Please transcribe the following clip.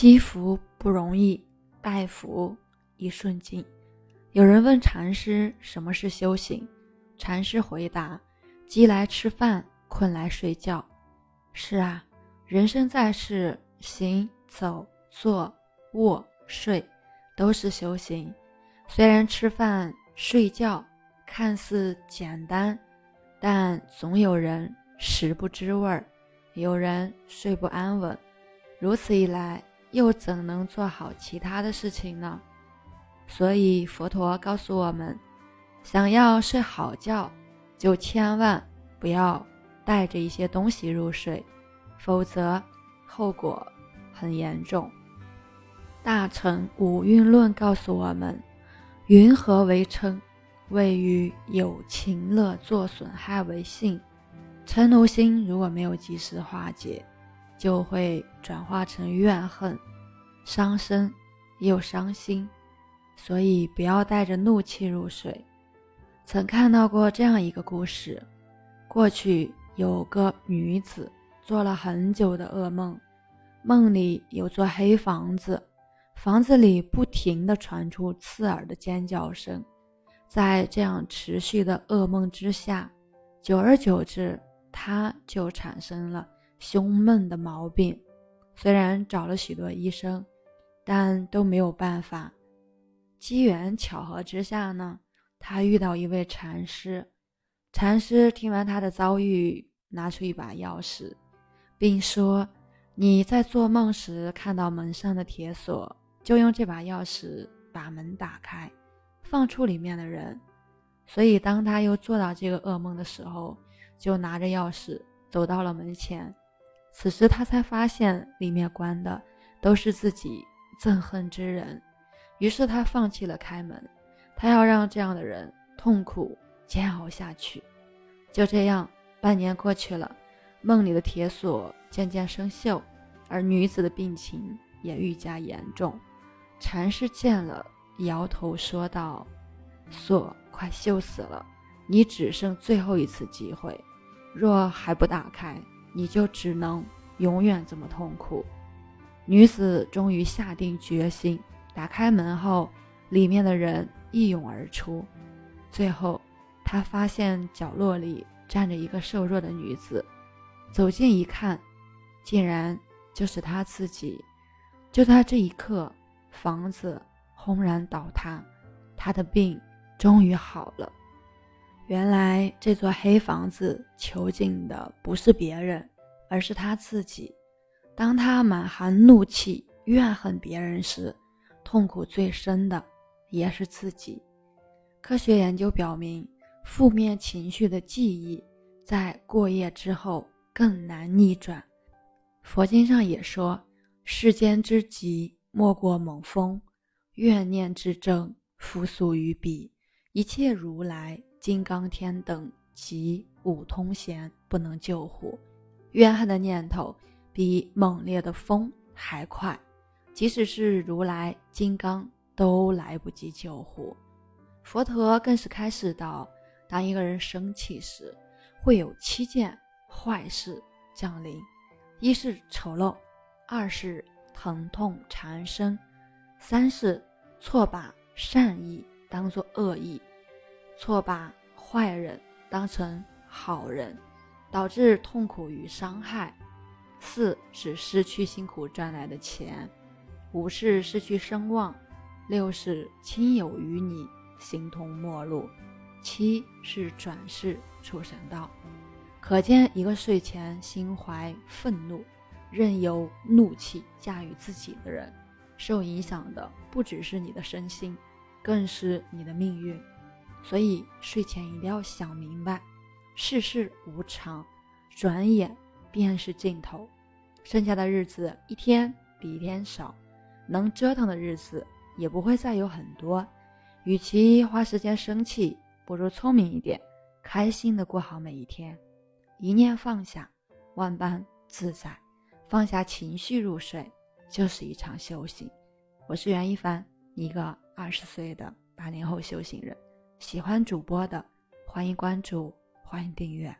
积福不容易，拜福一瞬间。有人问禅师什么是修行，禅师回答：饥来吃饭，困来睡觉。是啊，人生在世，行走、坐、卧、睡，都是修行。虽然吃饭、睡觉看似简单，但总有人食不知味儿，有人睡不安稳。如此一来，又怎能做好其他的事情呢？所以佛陀告诉我们，想要睡好觉，就千万不要带着一些东西入睡，否则后果很严重。大乘五蕴论告诉我们，云何为嗔？谓于有情乐作损害为性。嗔怒心如果没有及时化解，就会转化成怨恨，伤身又伤心，所以不要带着怒气入睡。曾看到过这样一个故事：过去有个女子做了很久的噩梦，梦里有座黑房子，房子里不停地传出刺耳的尖叫声。在这样持续的噩梦之下，久而久之，她就产生了。胸闷的毛病，虽然找了许多医生，但都没有办法。机缘巧合之下呢，他遇到一位禅师。禅师听完他的遭遇，拿出一把钥匙，并说：“你在做梦时看到门上的铁锁，就用这把钥匙把门打开，放出里面的人。”所以，当他又做到这个噩梦的时候，就拿着钥匙走到了门前。此时他才发现里面关的都是自己憎恨之人，于是他放弃了开门，他要让这样的人痛苦煎熬下去。就这样，半年过去了，梦里的铁锁渐渐生锈，而女子的病情也愈加严重。禅师见了，摇头说道：“锁快锈死了，你只剩最后一次机会，若还不打开。”你就只能永远这么痛苦。女子终于下定决心，打开门后，里面的人一涌而出。最后，她发现角落里站着一个瘦弱的女子。走近一看，竟然就是她自己。就在这一刻，房子轰然倒塌，她的病终于好了。原来这座黑房子囚禁的不是别人，而是他自己。当他满含怒气、怨恨别人时，痛苦最深的也是自己。科学研究表明，负面情绪的记忆在过夜之后更难逆转。佛经上也说：“世间之急，莫过猛风；怨念之症，复苏于彼。一切如来。”金刚天等及五通贤不能救护，怨恨的念头比猛烈的风还快，即使是如来金刚都来不及救护。佛陀更是开示道：当一个人生气时，会有七件坏事降临：一是丑陋，二是疼痛缠身，三是错把善意当作恶意。错把坏人当成好人，导致痛苦与伤害；四是失去辛苦赚来的钱；五是失去声望；六是亲友与你形同陌路；七是转世出神道。可见，一个睡前心怀愤怒，任由怒气驾驭自己的人，受影响的不只是你的身心，更是你的命运。所以睡前一定要想明白，世事无常，转眼便是尽头，剩下的日子一天比一天少，能折腾的日子也不会再有很多。与其花时间生气，不如聪明一点，开心的过好每一天。一念放下，万般自在。放下情绪入睡，就是一场修行。我是袁一凡，一个二十岁的八零后修行人。喜欢主播的，欢迎关注，欢迎订阅。